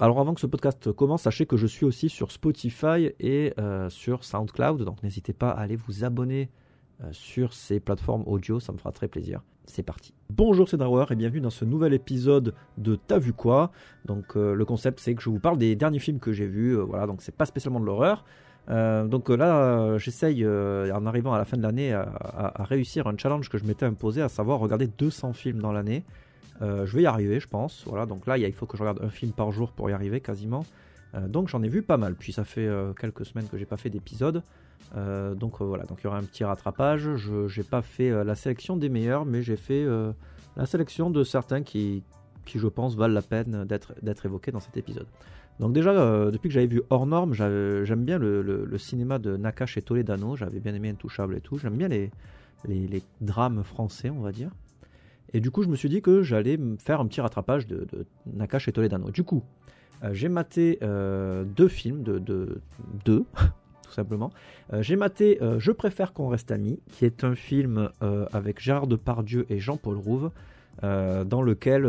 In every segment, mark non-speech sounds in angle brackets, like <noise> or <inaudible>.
alors avant que ce podcast commence, sachez que je suis aussi sur Spotify et euh, sur SoundCloud, donc n'hésitez pas à aller vous abonner euh, sur ces plateformes audio, ça me fera très plaisir. C'est parti. Bonjour, c'est Drawer et bienvenue dans ce nouvel épisode de T'as vu quoi? Donc le concept c'est que je vous parle des derniers films que j'ai vus, voilà, donc c'est pas spécialement de l'horreur. donc là, j'essaye, en arrivant à la fin de l'année, à, à, réussir un challenge que je m'étais imposé, à savoir regarder 200 films dans l'année. Euh, je vais y arriver, je pense. Voilà, donc là, il faut que je regarde un film par jour pour y arriver quasiment. Euh, donc j'en ai vu pas mal. Puis ça fait euh, quelques semaines que j'ai pas fait d'épisode. donc voilà, donc il y aura un petit rattrapage. Je n'ai pas fait la sélection des meilleurs, mais j'ai fait la sélection de certains qui, qui, je pense, valent la peine d'être évoqués dans cet épisode. Donc déjà, depuis que j'avais vu Hors Norme, j'aime bien le, cinéma de Nakash et Toledano. J'avais bien aimé Intouchable et tout. J'aime bien les, les, drames français, on va dire. Et du coup, je me suis dit que j'allais faire un petit rattrapage de, Nakash et Toledano. Du coup, euh, j'ai maté euh, deux films, de, deux, <laughs> tout simplement. Euh, j'ai maté Je préfère qu'on reste amis, qui est un film avec Gérard Depardieu et Jean-Paul Rouve. dans lequel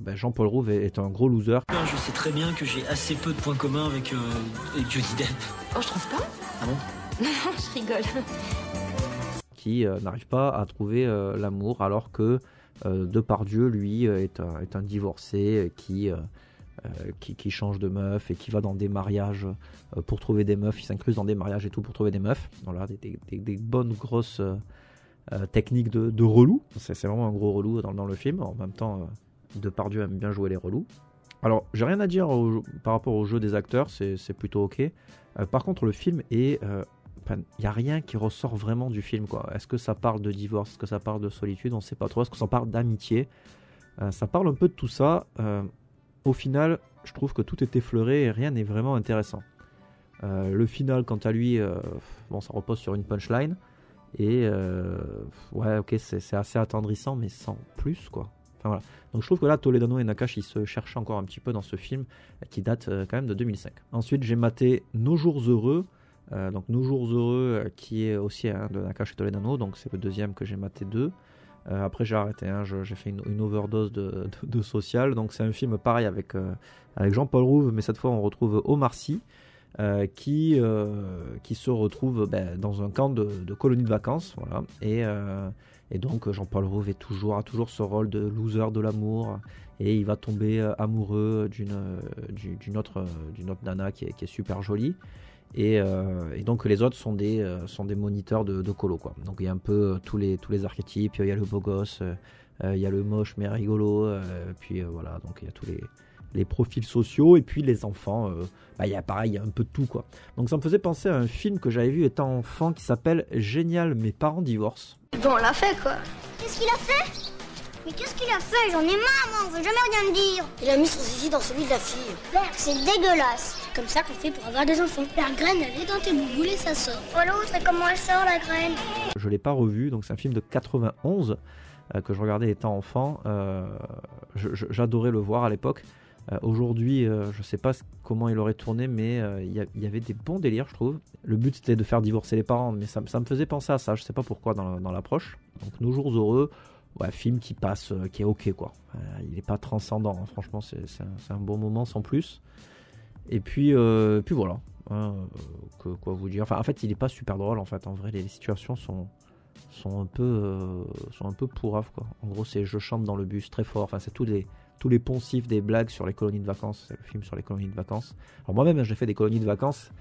ben, Jean-Paul Rouve est, un gros loser. Je sais très bien que j'ai assez peu de points communs avec, avec Johnny Depp. Oh, je trouve pas Ah bon? <laughs> Non, je rigole qui euh, n'arrive pas à trouver euh, l'amour alors que euh, Depardieu, lui, est un, est un divorcé qui, qui, change de meuf et qui va dans des mariages pour trouver des meufs, il s'incruse dans des mariages et tout pour trouver des meufs. Voilà, des, des, des, bonnes grosses techniques de, de relou. C'est vraiment un gros relou dans, dans, le film. En même temps, Depardieu aime bien jouer les relous. Alors, j'ai rien à dire par rapport au jeu des acteurs, c'est plutôt ok. par contre, le film est il n'y a rien qui ressort vraiment du film. quoi. Est-ce que ça parle de divorce? Est-ce que ça parle de solitude? On ne sait pas trop. Est-ce que ça parle d'amitié? Euh, Ça parle un peu de tout ça. Euh, au final, je trouve que tout est effleuré et rien n'est vraiment intéressant. Euh, le final, quant à lui, bon, ça repose sur une punchline. Et ouais, ok, c'est assez attendrissant, mais sans plus, quoi. Donc je trouve que là, Toledano et Nakash, ils se cherchent encore un petit peu dans ce film qui date quand même de 2005. Ensuite, j'ai maté Nos jours heureux. Euh, donc Nos Jours Heureux, euh, qui est aussi un de Nakash Toledano, donc c'est le deuxième que j'ai maté deux. Euh, après j'ai arrêté, hein, j'ai fait une, overdose de, social. Donc c'est un film pareil avec, Jean-Paul Rouve, mais cette fois on retrouve Omar Sy. qui, se retrouve ben, dans un camp de, colonie de vacances. Et, donc Jean-Paul Rouve est toujours, a toujours ce rôle de loser de l'amour. Et il va tomber amoureux d'une, autre, autre nana qui est super jolie. Euh, et, donc les autres sont des, euh, sont des moniteurs de, colo. Quoi. Donc il y a un peu euh, tous les, tous les archétypes, il y a le beau gosse, il y a le moche mais rigolo, puis voilà, donc il y a tous les, les profils sociaux, et puis les enfants, bah, il y a pareil, il y a un peu de tout. quoi. Donc ça me faisait penser à un film que j'avais vu étant enfant qui s'appelle Génial, mes parents divorcent. Bon, on l'a fait quoi. Qu'est-ce qu'il a fait? Mais qu'est-ce qu'il a fait J'en ai marre, moi, on veut jamais rien me dire. Il a mis son zizi dans celui de la fille. Père, c'est dégueulasse. C'est comme ça qu'on fait pour avoir des enfants. La graine, elle est dans tes bouboules et ça sort. Oh l'autre, comment elle sort, la graine Je l'ai pas revu, donc c'est un film de 91 euh, que je regardais étant enfant. Euh, J'adorais le voir à l'époque. Euh, Aujourd'hui, euh, je sais pas comment il aurait tourné, mais il y, avait des bons délires, je trouve. Le but c'était de faire divorcer les parents, mais ça, ça, me faisait penser à ça. Je sais pas pourquoi dans, dans l'approche. Donc, Nos jours heureux, ouais, film qui passe, euh, qui est ok quoi. Euh, il n'est pas transcendant, hein. franchement, c'est un, bon moment sans plus. Et puis, euh, puis voilà. Hein, que, quoi vous dire enfin, En fait, il n'est pas super drôle en fait. En vrai, les, situations sont, un peu, sont un peu pourraves quoi. En gros, c'est je chante dans le bus très fort. Enfin, c'est tous les tous les poncifs des blagues sur les colonies de vacances. C'est le film sur les colonies de vacances. Alors moi-même, j'ai fait des colonies de vacances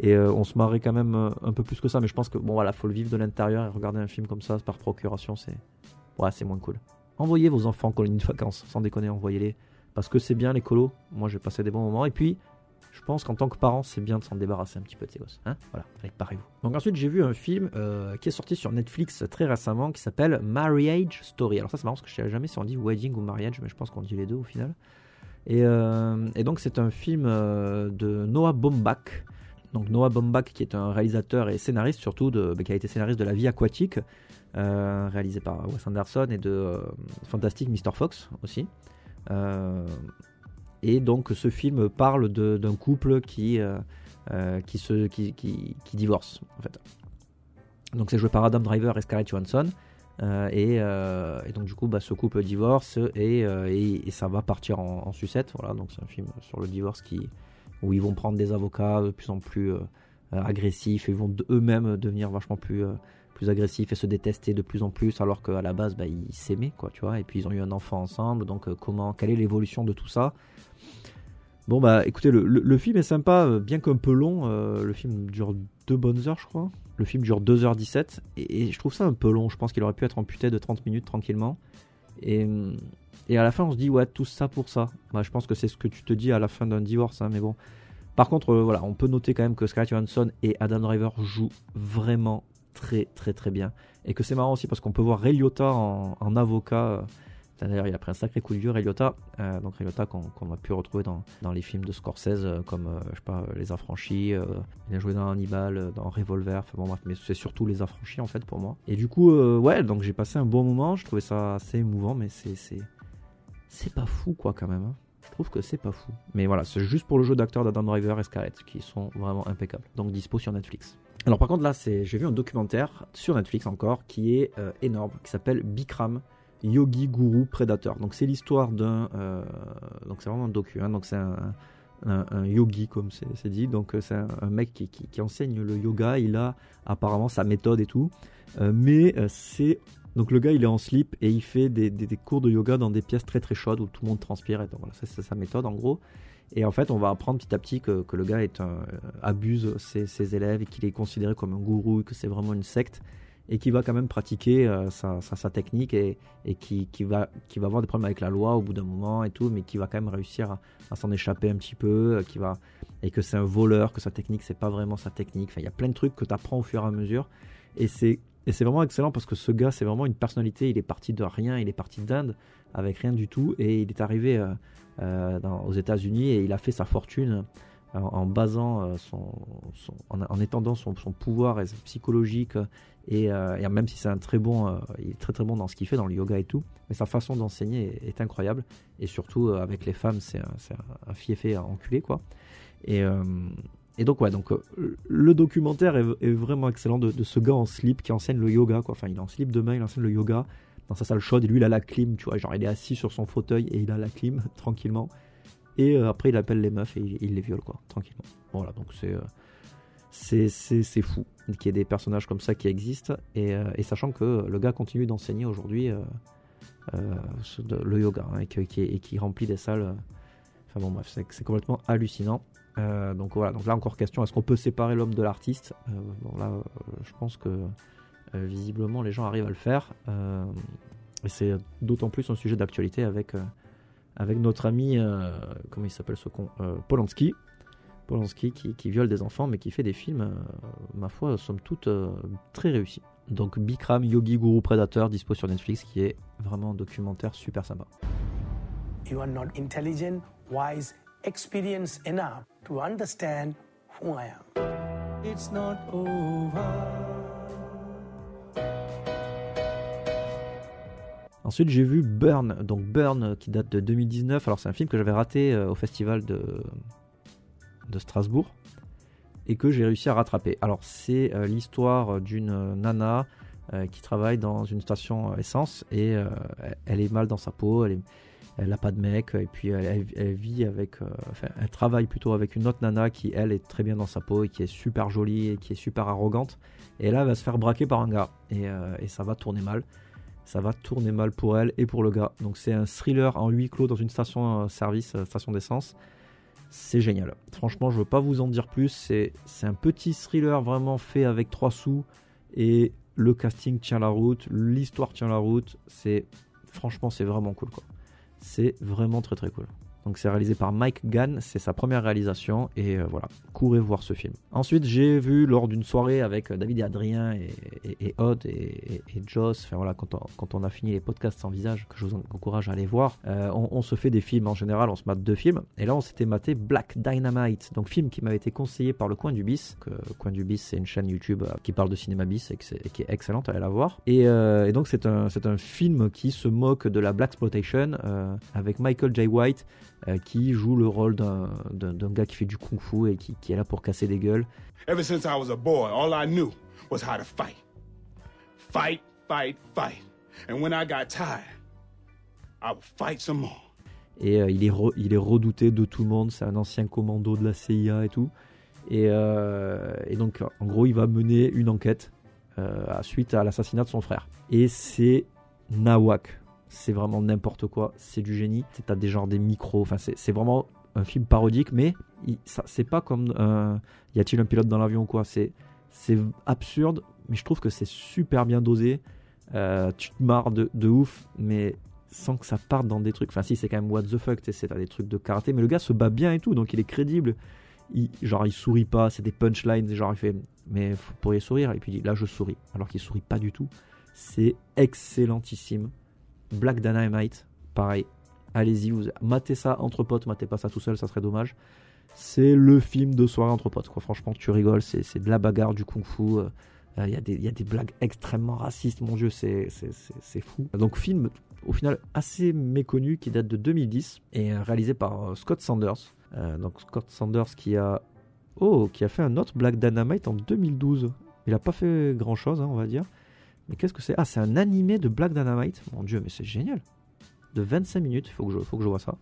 et on se marrait quand même un peu plus que ça. Mais je pense que bon voilà, faut le vivre de l'intérieur et regarder un film comme ça par procuration, c'est ouais, c'est moins cool. Envoyez vos enfants en colonie de vacances, sans déconner, envoyez-les. Parce que c'est bien les colos. Moi, j'ai passé des bons moments. Et puis, je pense qu'en tant que parent, c'est bien de s'en débarrasser un petit peu de ces gosses. Hein voilà, parez-vous. Donc ensuite, j'ai vu un film euh, qui est sorti sur Netflix très récemment qui s'appelle Marriage Story. Alors ça, c'est marrant parce que je ne jamais si on dit wedding ou mariage, mais je pense qu'on dit les deux au final. Et, euh, donc, c'est un film euh, de Noah Baumbach. Donc Noah Baumbach, qui est un réalisateur et scénariste surtout, qui a été scénariste de La Vie aquatique, euh, réalisé par Wes Anderson et de euh, Fantastic Mr. Fox aussi. Euh, et donc ce film parle d'un couple qui, qui, se, qui, qui, divorce en fait. Donc c'est joué par Adam Driver et Scarlett Johansson. Euh, et, euh, donc du coup, bah, ce couple divorce et, euh, et, et ça va partir en, en sucette. Voilà, donc c'est un film sur le divorce qui, où ils vont prendre des avocats de plus en plus euh, agressifs et ils vont eux-mêmes devenir vachement plus, euh, plus agressifs et se détester de plus en plus alors qu'à la base bah, ils s'aimaient quoi, tu vois. Et puis ils ont eu un enfant ensemble. Donc euh, comment, quelle est l'évolution de tout ça? Bon bah écoutez, le, film est sympa, euh, bien qu'un peu long. euh, le film dure deux bonnes heures, je crois. Le film dure 2h17 et, et je trouve ça un peu long. Je pense qu'il aurait pu être amputé de 30 minutes tranquillement. Et, hum, et à la fin, on se dit, ouais, tout ça pour ça. Bah, je pense que c'est ce que tu te dis à la fin d'un divorce, hein, mais bon. Par contre, euh, voilà, on peut noter quand même que Scarlett Johansson et Adam Driver jouent vraiment très très très bien. Et que c'est marrant aussi parce qu'on peut voir Ray en, en avocat. D'ailleurs, il a pris un sacré coup de vieux, Ray Liotta. Euh, donc Ray Liotta qu'on a pu retrouver dans, dans les films de Scorsese euh, comme, euh, je sais pas, Les Affranchis. euh, il a joué dans Hannibal, dans Revolver. Enfin bon bref, mais c'est surtout Les Affranchis en fait pour moi. Et du coup, ouais, donc j'ai passé un bon moment. Je trouvais ça assez émouvant, mais c'est pas fou quoi quand même. hein. Je trouve que c'est pas fou. Mais voilà, c'est juste pour le jeu d'acteurs d'Adam Driver et Scarlett qui sont vraiment impeccables. Donc dispo sur Netflix. Alors par contre là, j'ai vu un documentaire sur Netflix encore qui est énorme, qui s'appelle Bikram Yogi Guru Predator. Donc c'est l'histoire d'un, euh, donc c'est vraiment un docu. hein. donc c'est un, yogi comme c'est dit. Donc euh, c'est un, mec qui, qui- enseigne le yoga. Il a apparemment sa méthode et tout. Euh, mais c'est donc le gars il est en slip et il fait des, des- cours de yoga dans des pièces très très chaudes où tout le monde transpire. Et donc voilà, c'est sa méthode en gros. Et en fait, on va apprendre petit à petit que, que le gars est un, abuse ses, ses élèves et qu'il est considéré comme un gourou, et que c'est vraiment une secte et qui va quand même pratiquer euh, sa, technique et, qui, va, avoir des problèmes avec la loi au bout d'un moment et tout, mais qui va quand même réussir à, s'en échapper un petit peu, euh, qui va, et que c'est un voleur, que sa technique c'est pas vraiment sa technique. Il y a plein de trucs que tu apprends au fur et à mesure et c'est vraiment excellent parce que ce gars c'est vraiment une personnalité. Il est parti de rien, il est parti d'Inde avec rien du tout et il est arrivé euh, aux États-Unis et il a fait sa fortune euh, en, en étendant son, pouvoir psychologique et, euh, et même si c'est un très bon, euh, il est très très bon dans ce qu'il fait, dans le yoga et tout, mais sa façon d'enseigner est, incroyable. Et surtout euh, avec les femmes, c'est un, un, fiefé à enculer quoi. Et, euh, donc ouais, donc euh, le documentaire est, vraiment excellent de, de ce gars en slip qui enseigne le yoga quoi. Enfin, il est en slip de main, il enseigne le yoga dans sa salle chaude et lui il a la clim, tu vois, genre il est assis sur son fauteuil et il a la clim <laughs> tranquillement. Et euh, après il appelle les meufs et il, les viole quoi, tranquillement. Voilà, donc c'est euh, c'est c'est fou qu'il y ait des personnages comme ça qui existent et, euh, sachant que le gars continue d'enseigner aujourd'hui le yoga hein, et, qui, remplit des salles. Enfin bon bref, c'est complètement hallucinant. Donc voilà, donc là encore question, est-ce qu'on peut séparer l'homme de l'artiste? Bon là, je pense que visiblement les gens arrivent à le faire. Et c'est d'autant plus un sujet d'actualité avec, avec notre ami, euh, comment il s'appelle ce con Euh, Polanski. Polanski qui, qui viole des enfants mais qui fait des films, euh, ma foi, somme toute, euh, très réussis. Donc Bikram Yogi Guru Predator dispo sur Netflix qui est vraiment un documentaire super sympa. You are not intelligent, wise, experienced enough to understand who I am. It's not over. Ensuite, j'ai vu Burn, donc Burn euh, qui date de 2019. Alors, c'est un film que j'avais raté euh, au festival de, de Strasbourg et que j'ai réussi à rattraper. Alors, c'est euh, l'histoire d'une nana qui travaille dans une station essence et elle- est mal dans sa peau, elle n'a pas de mec et puis elle, vit avec, enfin, elle travaille plutôt avec une autre nana qui elle est très bien dans sa peau et qui est super jolie et qui est super arrogante. Et là, elle va se faire braquer par un gars et ça va tourner mal ça va tourner mal pour elle et pour le gars. Donc c'est un thriller en huis clos dans une station euh, service, euh, station d'essence. C'est génial. Franchement, je veux pas vous en dire plus. C'est un petit thriller vraiment fait avec trois sous et le casting tient la route, l'histoire tient la route. C'est franchement c'est vraiment cool quoi. C'est vraiment très très cool. Donc c'est réalisé par Mike Gann, c'est sa première réalisation et euh, voilà, courez voir ce film. Ensuite j'ai vu lors d'une soirée avec euh, David et Adrien et, Odd et, et, Joss, enfin voilà, quand on, quand on a fini les podcasts sans visage, que je vous encourage à aller voir, euh, on, se fait des films en général, on se mate deux films et là on s'était maté Black Dynamite, donc film qui m'avait été conseillé par le Coin du Bis, que Coin du Bis c'est une chaîne YouTube qui parle de cinéma bis et, qui est excellente, allez la voir. Et, donc c'est un, un film qui se moque de la Black Exploitation avec Michael J. White euh, qui joue le rôle d'un gars qui fait du kung fu et qui, qui est là pour casser des gueules. Ever since I was a boy, all I knew was how to fight. Fight, fight, fight. And when I got tired, I would fight some more. Et euh, il, est re- il est redouté de tout le monde. C'est un ancien commando de la CIA et tout. Et, euh, et donc, en gros, il va mener une enquête euh, suite à l'assassinat de son frère. Et c'est nawak. C'est vraiment n'importe quoi. C'est du génie. T'as des genres des micros. Enfin, c'est vraiment un film parodique, mais c'est pas comme un- y a-t-il un pilote dans l'avion ou quoi. C'est c'est absurde, mais je trouve que c'est super bien dosé. Euh, tu te marres de, de ouf, mais sans que ça parte dans des trucs. Enfin, si, c'est quand même what the fuck, c'est des trucs de karaté, mais le gars se bat bien et tout, donc il est crédible. Il, genre, il sourit pas, c'est des punchlines, genre, il fait, mais vous pourriez sourire, et puis là, je souris, alors qu'il sourit pas du tout. C'est excellentissime. Black Dynamite, pareil. Allez-y, vous matez ça entre potes, matez pas ça tout seul, ça serait dommage. C'est le film de soirée entre potes, quoi. Franchement, tu rigoles, c'est de la bagarre, du kung-fu. euh, il y, a des- y a des blagues extrêmement racistes, mon dieu, c'est fou. Donc, film au final assez méconnu qui date de 2010 et euh, réalisé par euh, Scott Sanders. Euh, donc, Scott Sanders qui a, oh, qui a fait un autre Black Dynamite en 2012. Il a pas fait grand chose, on va dire. Mais qu'est-ce que c'est? Ah, c'est un animé de Black Dynamite. Mon dieu, mais c'est génial. De 25 minutes, faut, que je- faut que je vois ça.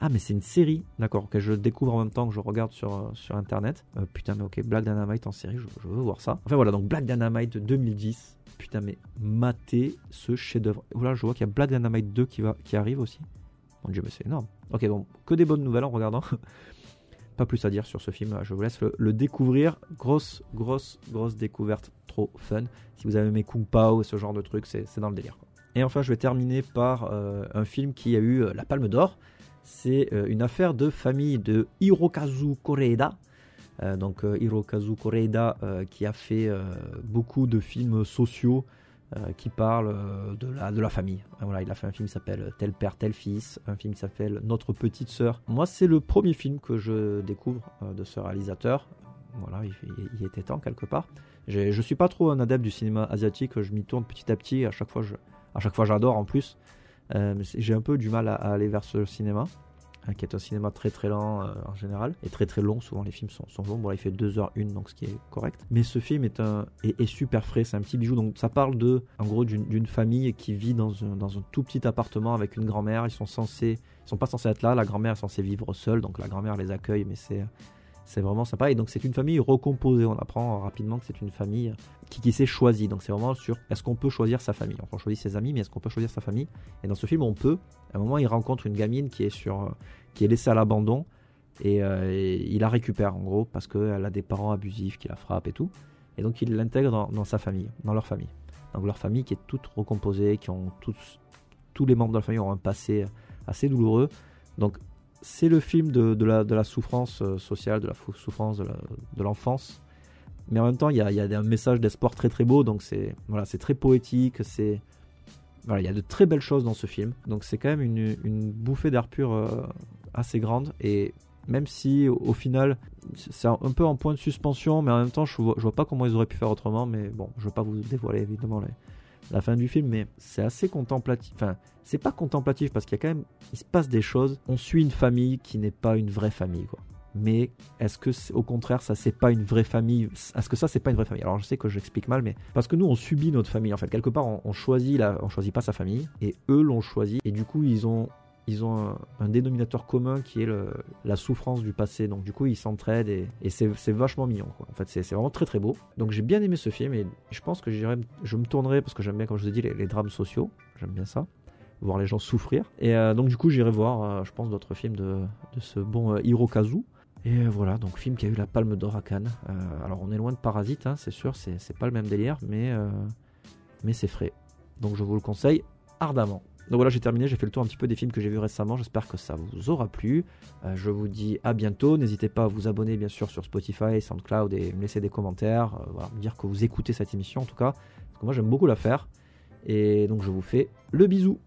Ah, mais c'est une série, d'accord, que je découvre en même temps que je regarde sur, euh, sur internet. Euh, putain, mais ok, Black Dynamite en série, je, veux voir ça. Enfin voilà, donc Black Dynamite de 2010. Putain, mais matez ce chef-d'œuvre. Voilà, je vois qu'il y a Black Dynamite 2 qui, va, qui arrive aussi. Mon dieu, mais c'est énorme. Ok, bon, que des bonnes nouvelles en regardant. <laughs> Pas plus à dire sur ce film, je vous laisse le, découvrir. Grosse, grosse, grosse découverte, trop fun. Si vous avez aimé Kung Pao et ce genre de trucs, c'est dans le délire. Et enfin, je vais terminer par euh, un film qui a eu euh, la Palme d'Or. C'est euh, une affaire de famille de Hirokazu Koreeda. Donc Hirokazu Koreeda qui a fait beaucoup de films sociaux qui parlent euh, de, la, famille. Euh, Voilà, il a fait un film qui s'appelle Tel père, tel fils, un film qui s'appelle Notre petite sœur. Moi, c'est le premier film que je découvre euh, de ce réalisateur. Voilà, il, était temps quelque part. Je suis pas trop un adepte du cinéma asiatique, je m'y tourne petit à petit. À chaque fois, à chaque fois, j'adore en plus. Euh, J'ai un peu du mal à aller vers ce cinéma, hein, qui est un cinéma très très lent euh, en général, et très très long. Souvent, les films sont, sont longs. Bon, là, il fait 2h01, donc ce qui est correct. Mais ce film est, un, est, est super frais, c'est un petit bijou. Donc, ça parle de, gros, d'une famille qui vit dans un, dans un tout petit appartement avec une grand-mère. Ils sont censés, ils sont pas censés être là. La grand-mère est censée vivre seule, donc la grand-mère les accueille, mais c'est c'est vraiment sympa. Et donc, c'est une famille recomposée. On apprend rapidement que c'est une famille qui, s'est choisie. Donc, c'est vraiment sur est-ce qu'on peut choisir sa famille? On choisit ses amis, mais est-ce qu'on peut choisir sa famille? Et dans ce film, on peut. À un moment, il rencontre une gamine qui est, sur, qui est laissée à l'abandon. Et, euh, et il la récupère, en gros, parce qu'elle a des parents abusifs qui la frappent et tout. Et donc, il l'intègre dans, dans sa famille, dans leur famille. Donc, leur famille qui est toute recomposée, qui ont tous, tous les membres de la famille ont un passé assez douloureux. Donc, c'est le film de, la, souffrance euh, sociale, de la souffrance de l'enfance. Mais en même temps, il y a, un message d'espoir très très beau. Donc, c'est voilà, très poétique. C'est voilà, il y a de très belles choses dans ce film. Donc, c'est quand même une, bouffée d'air pur euh, assez grande. Et même si au, final, c'est un peu en point de suspension, mais en même temps, je vois, vois pas comment ils auraient pu faire autrement. Mais bon, je veux pas vous dévoiler évidemment les- la fin du film, mais c'est assez contemplatif. Enfin, c'est pas contemplatif parce qu'il y a quand même, il se passe des choses. On suit une famille qui n'est pas une vraie famille, quoi. Mais est-ce que au contraire ça c'est pas une vraie famille? Est-ce que ça c'est pas une vraie famille? Alors je sais que j'explique mal, mais parce que nous on subit notre famille en fait. Quelque part on, choisit on choisit pas sa famille et eux l'ont choisi et du coup ils ont ils ont un, dénominateur commun qui est la souffrance du passé. Donc du coup ils s'entraident et, c'est vachement mignon. En fait c'est vraiment très très beau. Donc j'ai bien aimé ce film et je pense que je me tournerai parce que j'aime bien comme je vous ai dit les, drames sociaux. J'aime bien ça voir les gens souffrir. Et euh, donc du coup j'irai voir, euh, je pense, d'autres films de, ce bon euh, Hirokazu. Et voilà, donc film qui a eu la Palme d'Or à Cannes. Alors on est loin de Parasite, hein, c'est sûr, c'est pas le même délire, mais c'est frais. Donc je vous le conseille ardemment. Donc voilà, j'ai terminé, j'ai fait le tour un petit peu des films que j'ai vus récemment, j'espère que ça vous aura plu. Euh, je vous dis à bientôt, n'hésitez pas à vous abonner bien sûr sur Spotify, SoundCloud et me laisser des commentaires, euh, me dire que vous écoutez cette émission en tout cas, parce que moi j'aime beaucoup la faire. Et donc je vous fais le bisou.